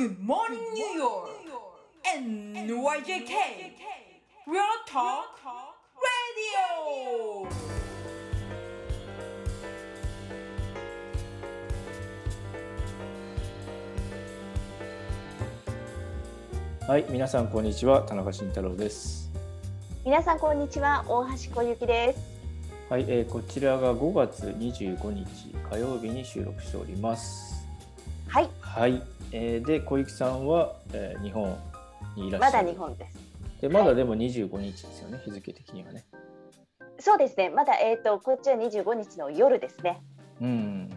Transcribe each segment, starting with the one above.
Good morning, New York. NYJK. Real Talk Radio. はい、皆さんこんにちは、田中慎太郎です。皆さんこんにちは大橋小雪ですはい、えーこちらが5月25日火曜日に収録しております。はい。はい、えーで小雪さんは、えー日本にいらっしゃる。まだ日本です。で、まだでも25日ですよね、日付的にはね。そうですね。まだえっ、とこっちは25日の夜ですね。うん。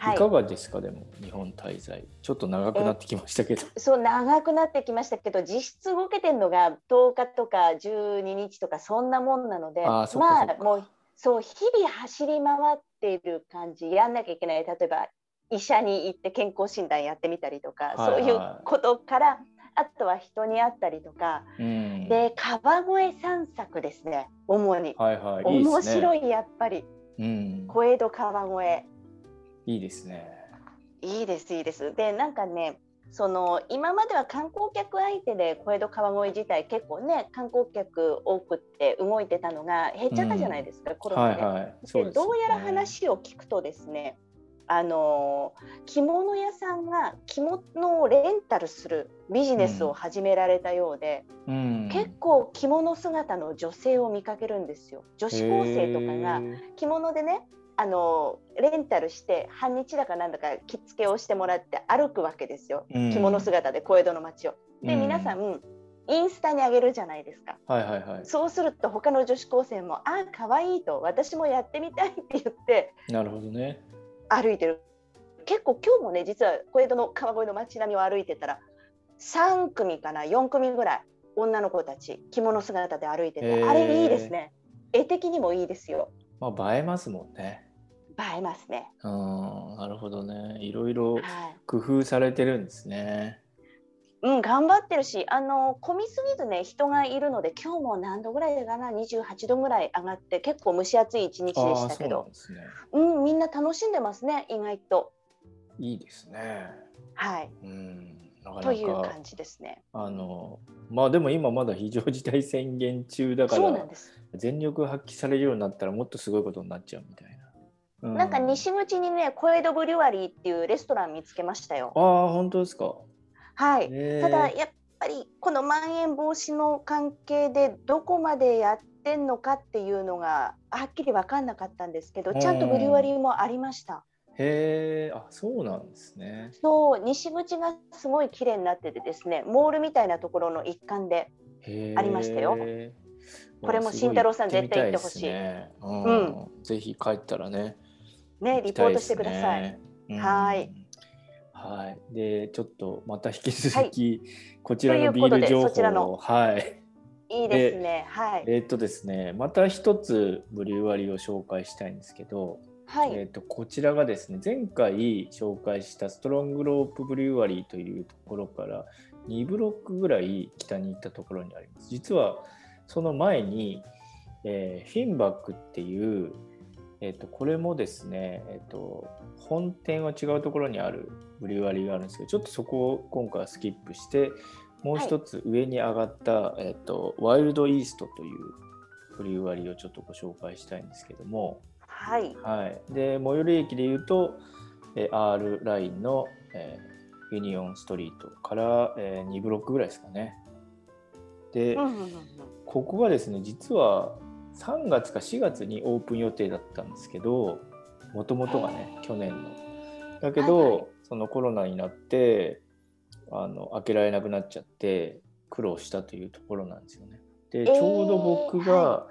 はい。いかがですか、でも日本滞在、ちょっと長くなってきましたけど。そう長くなってきましたけど実質動けてるのが10日とか12日とかそんなもんなのでまあもうそう日々走り回っている感じやんなきゃいけない。例えば医者に行って健康診断やってみたりとか、はいはいそういうことからあとは人に会ったりとか、うん。で川越散策ですね主に、はいはい。面白いやっぱりうん。小江戸川越いいですね。いいですいいですでなんかねその今までは観光客相手で小江戸川越自体結構ね観光客多くって動いてたのが減っちゃったじゃないですか、コロナで。はいはい。でねでどうやら話を聞くとですねあの着物屋さんが着物をレンタルするビジネスを始められたようで、うん。結構着物姿の女性を見かけるんですよ女子高生とかが着物でねあのレンタルして半日だかなんだか着付けをしてもらって歩くわけですよ、うん着物姿で小江戸の街を。で、うん皆さんインスタに上げるじゃないですかはいはいはい。そうすると他の女子高生も「あ可愛いと私もやってみたい」って言ってなるほどね。歩いてる結構今日もね実は小江戸の川越の街並みを歩いてたら3組かな4組ぐらい女の子たち着物姿で歩いててあれいいですね絵的にもいいですよまあ映えますもんね。映えますね。うん、なるほどね。いろいろはい工夫されてるんですね。うん、頑張ってるし、あの混みすぎずね、人がいるので、今日も何度ぐらいかな、28度ぐらい上がって、結構蒸し暑い一日でしたけどそうね。うん、みんな楽しんでますね、意外と。いいですね。はい、うん、なかなか。という感じですね。あの、まあでも今まだ非常事態宣言中だからそうなんで、す。全力発揮されるようになったらもっとすごいことになっちゃうみたいな。うなんか西口にね、小江戸ブリュワリーっていうレストラン見つけましたよ。ああ、本当ですか。はい。ただ、やっぱりこのまん延防止の関係で、どこまでやってんのかっていうのが、はっきり分かんなかったんですけど、ちゃんとブリュワリーもありました。へえ、あ、そうなんですね。そう西口がすごい綺麗になっててですねモールみたいなところの一環でありましたよこれも慎太郎さん絶対行ってほしいねううんぜひ帰ったらね。ねリポートしてください。いはい。はい。で、ちょっとまた引き続き、こちらのビール情報を、はい。いいですねはいえーっとですね、また一つブリュワリーを紹介したいんですけど、はい、えーっとこちらがですね、前回紹介したストロングロープブリュワリーというところから2ブロックぐらい北に行ったところにあります。実はその前に、えーフィンバックっていう、えー、とこれもですね、えー、と本店は違うところにあるブリュワリーがあるんですけどちょっとそこを今回はスキップしてもう一つ上に上がった、えー、とワイルドイーストというブリュワリーをちょっとご紹介したいんですけども、はい。はい、で最寄り駅でいうと、えー R ラインの、えーユニオンストリートから、え2ブロックぐらいですかね。で、ここがですね実は3月か4月にオープン予定だったんですけどもともとがね去年の。だけど、はいはい。そのコロナになってあの開けられなくなっちゃって苦労したというところなんですよね。でーちょうど僕が、は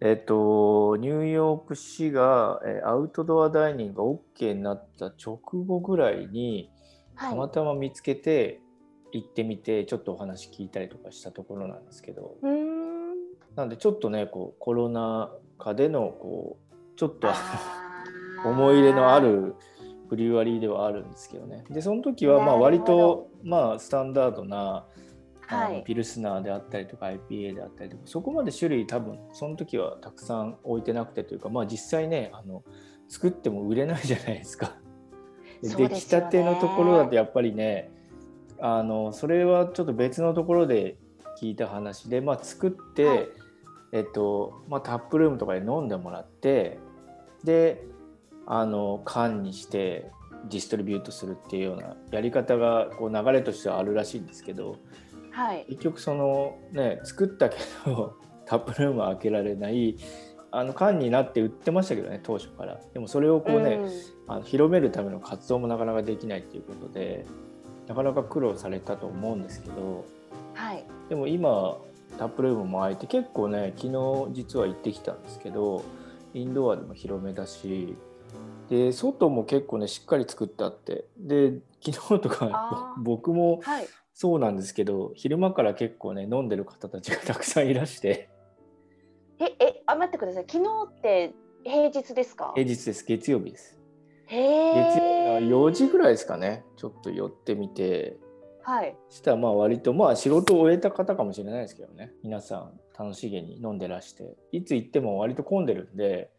えっと、ニューヨーク市がえーアウトドアダイニングが OK になった直後ぐらいにたまはい。たま見つけて行ってみてちょっとお話聞いたりとかしたところなんですけどなんでちょっとねこうコロナ禍でのこうちょっと 思い入れのあるブリュワリーではあるんですけどね。でその時はまあ割とまあスタンダードなあはい。のピルスナーであったりとか IPA であったりとかそこまで種類多分その時はたくさん置いてなくてというかまあ実際ねあの作っても売れないじゃないですか。で出来たてのところだとやっぱりねあのそれはちょっと別のところで聞いた話で、まあ、作って、はいえっとまあ、タップルームとかで飲んでもらってであの缶にしてディストリビュートするっていうようなやり方がこう流れとしてはあるらしいんですけどはい。結局そのね作ったけどタップルームは開けられないあの缶になって売ってましたけどね当初からでもそれをこうね、んあの広めるための活動もなかなかできないっていうことでなかなか苦労されたと思うんですけどはい。でも今タップルームも開いて結構ね昨日実は行ってきたんですけどインドアでも広めだしで外も結構ねしっかり作ってあってで昨日とか僕もはい。そうなんですけど昼間から結構ね飲んでる方たちがたくさんいらしてえ、え、あ、待ってください。昨日って平日ですか？平日です月曜日ですへ月曜え。日の4時ぐらいですかねちょっと寄ってみてはい。したらまあ割とまあ仕事を終えた方かもしれないですけどね皆さん楽しげに飲んでらしていつ行っても割と混んでるんで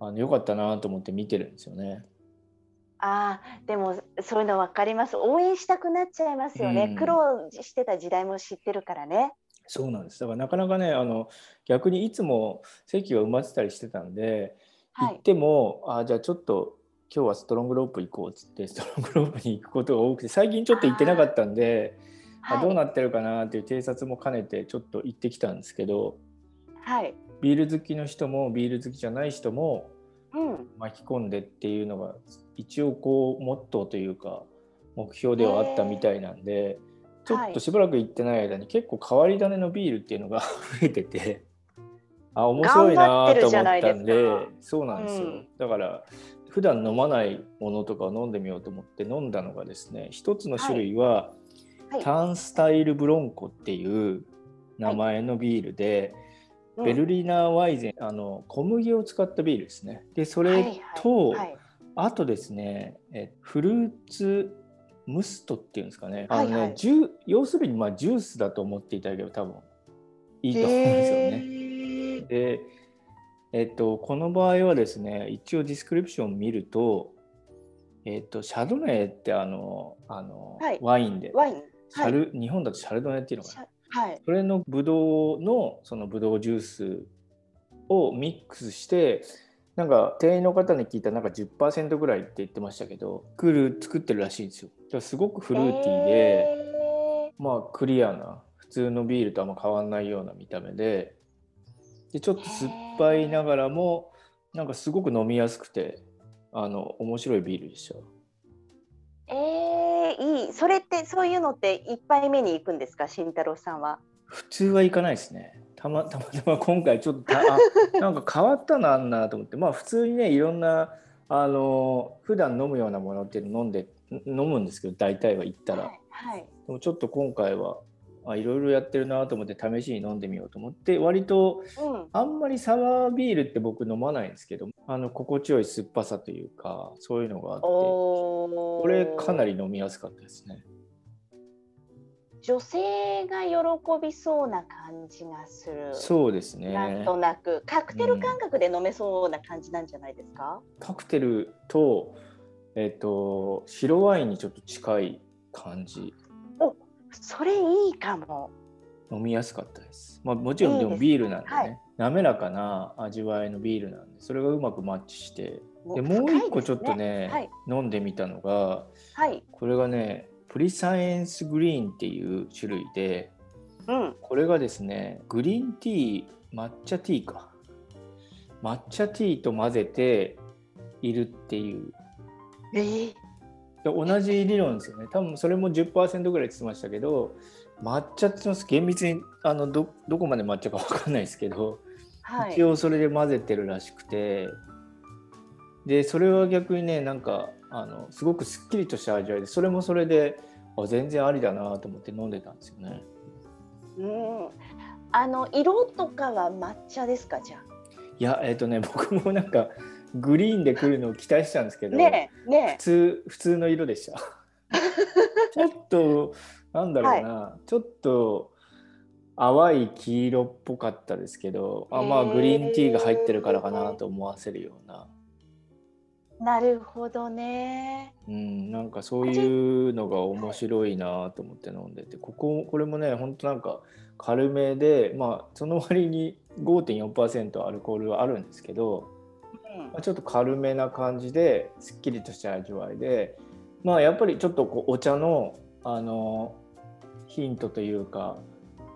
あのよかったなと思って見てるんですよね。ああ、でもそういうのわかります。応援したくなっちゃいますよね。うん苦労してた時代も知ってるからね。そうなんですだからなかなかねあの逆にいつも席が埋まってたりしてたんで、はい。行ってもあじゃあちょっと今日はストロングロープ行こうっつってストロングロープに行くことが多くて最近ちょっと行ってなかったんであはい。どうなってるかなっていう偵察も兼ねてちょっと行ってきたんですけどはい。ビール好きの人もビール好きじゃない人もうん。巻き込んでっていうのが一応こうモットーというか目標ではあったみたいなんでちょっとしばらく行ってない間に結構変わり種のビールっていうのが 増えててあ面白いなと思ったんでそうなんですよ、うんだから普段飲まないものとかを飲んでみようと思って飲んだのがですね一つの種類は、はい。タンスタイルブロンコっていう名前のビールで、うんベルリナーワイゼンあの小麦を使ったビールですね。でそれはいはい。と、はい。あとですねえフルーツムストっていうんですかね,、あのねはいはい。要するにまあジュースだと思っていただければ多分いいと思うんですよね。ね。でえっと、この場合はですね一応ディスクリプションを見ると、えっと、シャドネーってあのあの、はいワインでワイン。シャル、日本だとシャルドネっていうのかな？はい。それのブドウのそのブドウジュースをミックスしてなんか店員の方に聞いたらなんか10%ぐらいって言ってましたけど作る作ってるらしいんですよ。だからすごくフルーティーで、えまあクリアな普通のビールとあんま変わんないような見た目ででちょっと酸っぱいながらもなんかすごく飲みやすくてあの面白いビールでした。ー、えー、いい。それってそういうのって一杯目に行くんですか、慎太郎さんは。普通は行かないですね。たまたまたま今回ちょっと なんか変わったなあんなと思ってまあ普通にねいろんなあの普段飲むようなものっていうの飲んで飲むんですけど大体は行ったら、はい。はい。でもちょっと今回はあいろいろやってるなと思って試しに飲んでみようと思って割とうん。あんまりサワービールって僕飲まないんですけどあの心地よい酸っぱさというかそういうのがあってこ。れかなり飲みやすかったですね。女性が喜びそうな感じがする。そうですねなんとなくカクテル感覚で飲めそうな感じなんじゃないですか？カクテルと,、えっと白ワインにちょっと近い感じそれいいかも。飲みやすかったです。まあ、もちろんでもビールなんでねはい滑らかな味わいのビールなんでそれがうまくマッチしてでもう一個ちょっとねはい。飲んでみたのがはい。これがねプリサイエンスグリーンっていう種類でうん。これがですねグリーンティー抹茶ティーか抹茶ティーと混ぜているっていうえー、で同じ理論ですよね多分それも10%ぐらい言ってましたけど抹茶って言ってます厳密にあのどどこまで抹茶か分かんないですけど、はい。一応それで混ぜてるらしくてでそれは逆にねなんかあのすごくすっきりとした味わいでそれもそれであ全然ありだなと思って飲んでたんですよね。うん。あの色とかは抹茶ですかじゃいやえっ、とね僕もなんかグリーンで来るのを期待してたんですけあ。ど、ねえね普通普通の色でした。ちょっとなんだろうな、ちょっと淡い黄色っぽかったですけど、あまあグリーンティーが入ってるからかなと思わせるような。なるほどね。うん、なんかそういうのが面白いなと思って飲んでてこここれもねほんとなんか軽めでまあその割に5.4%アルコールはあるんですけど、まあ、ちょっと軽めな感じですっきりとした味わいでまあやっぱりちょっとこうお茶のあのヒントというか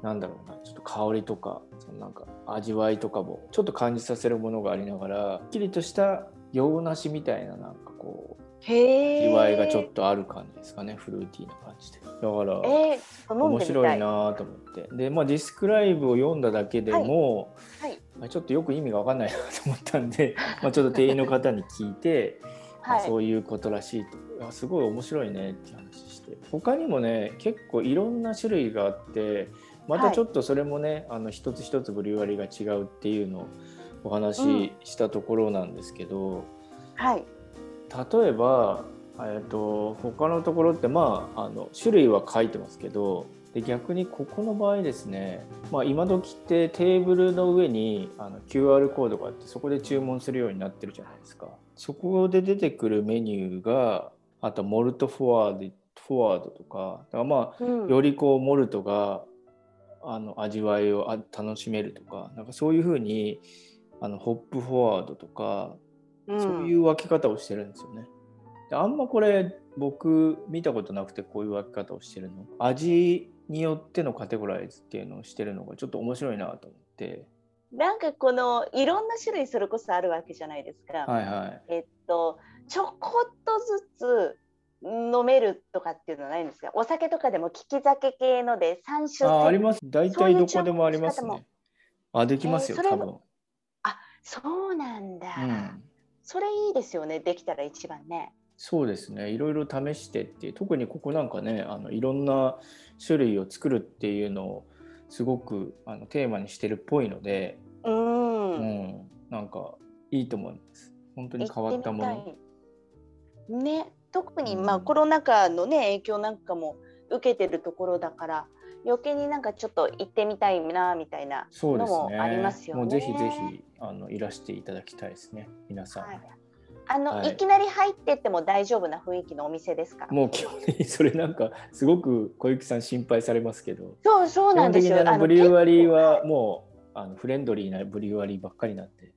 なんだろうなちょっと香りとかそのなんか味わいとかもちょっと感じさせるものがありながらすっきりとした洋梨みたいななんかこう。味わいがちょっとある感じですかねフルーティーな感じでだからえー、面。白いなと思ってでまあディスクライブを読んだだけでも、はい。まあちょっとよく意味が分かんないなと思ったんで まあちょっと店員の方に聞いて、あはい。そういうことらしいとあすごい面白いねって話して他にもね結構いろんな種類があってまたちょっとそれもね、あの一つ一つブリュワリが違うっていうのをお話ししたところなんですけど、はい。例えば、えー、と他のところってまああの種類は書いてますけどで逆にここの場合ですね、まあ、今時ってテーブルの上にあの QR コードがあってそこで注文するようになってるじゃないですか。そこで出てくるメニューがあとモルトフォワードフォワードとかだからまあうん。よりこうモルトがあの味わいをあ楽しめるとかなんかそういうふうにあのホップフォワードとかうんそういう分け方をしてるんですよね。であんまこれ僕見たことなくてこういう分け方をしてるの。味によってのカテゴライズっていうのをしてるのがちょっと面白いなと思って。なんかこのいろんな種類それこそあるわけじゃないですか。はいはい。えっとちょこっとずつ飲めるとかっていうのはないんですか？お酒とかでも利き酒系ので三種ああり類。ます。大体どこでもありますね。あできますよ、えー多もそうなんだ。分。うん。それいいですよね。できたら一番ね。そうですね。いろいろ試してって特にここなんかねあのいろんな種類を作るっていうのをすごくあのテーマにしてるっぽいので、うん。うん、なんかいいと思います。本当に変わったもの。ね、特にうんまあコロナ禍のね影響なんかも受けてるところだから余計になんかちょっと行ってみたいなみたいな。のもありますよね。もうぜひぜひあのいらしていただきたいですね、皆さん。はいあの、はいい、きなり入ってっても大丈夫な雰囲気のお店ですか？もう基本的にそれなんかすごく小雪さん心配されますけど、そうそうなんですよ。にあのブリュワリーはもうあのフレンドリーなブリュワリーばっかりなんで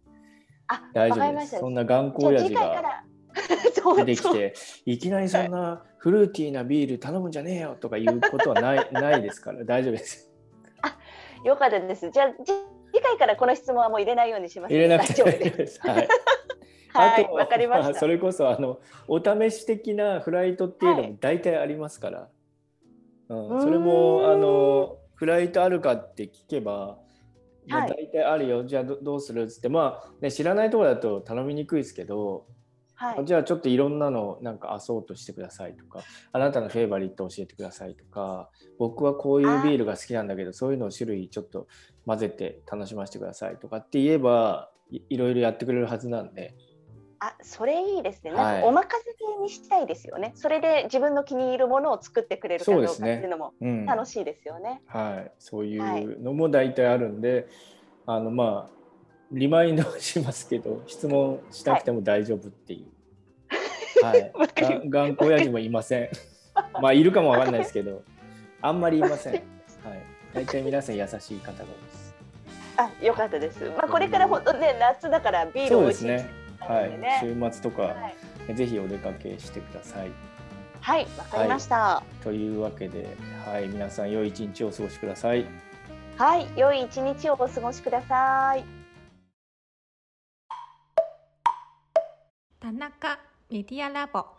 あ大丈夫です。そんな頑固じゃあ親父が 出てきていきなりそんなフルーティーなビール頼むんじゃねえよとかいうことはない ないですから大丈夫です。よかったです。じゃあじ次回からこの質問はもう入れないようにします。入れなくて大大丈夫で。すす。はい。はい、わかりました。それこそあのお試し的なフライトっていうのはも大体ありますから、うんうーんそれもあのフライトあるかって聞けば、まあはい大体あるよじゃあどどうするっつってまあ、ね、知らないところだと頼みにくいですけど、はい。じゃあちょっといろんなのなんかアソートしてくださいとかあなたのフェイバリット教えてくださいとか僕はこういうビールが好きなんだけどそういうのを種類ちょっと混ぜて楽しませてくださいとかって言えばいいろいろやってくれるはずなんで。あ、それいいですね。はいなんかお任せ系にしたいですよね。それで自分の気に入るものを作ってくれるかどうかっていうのもうん楽しいですよね。はい、そういはいうのも大体あるんで、あのまあリマインドはしますけど質問しなくても大丈夫っていう、はい。頑固親父もいません。まあいるかもわかんないですけどあんまりいません、はい、大体皆さん優しい方が多いです。あ、よかったです。まあこれから本当ね夏だからビールそう美味しいですね。はい。週末とか、はい、ぜひお出かけしてください。はい、わかりました。というわけで、はい、皆さん良い一日をお過ごしください。はい、良い一日をお過ごしください。田中メディアラボ。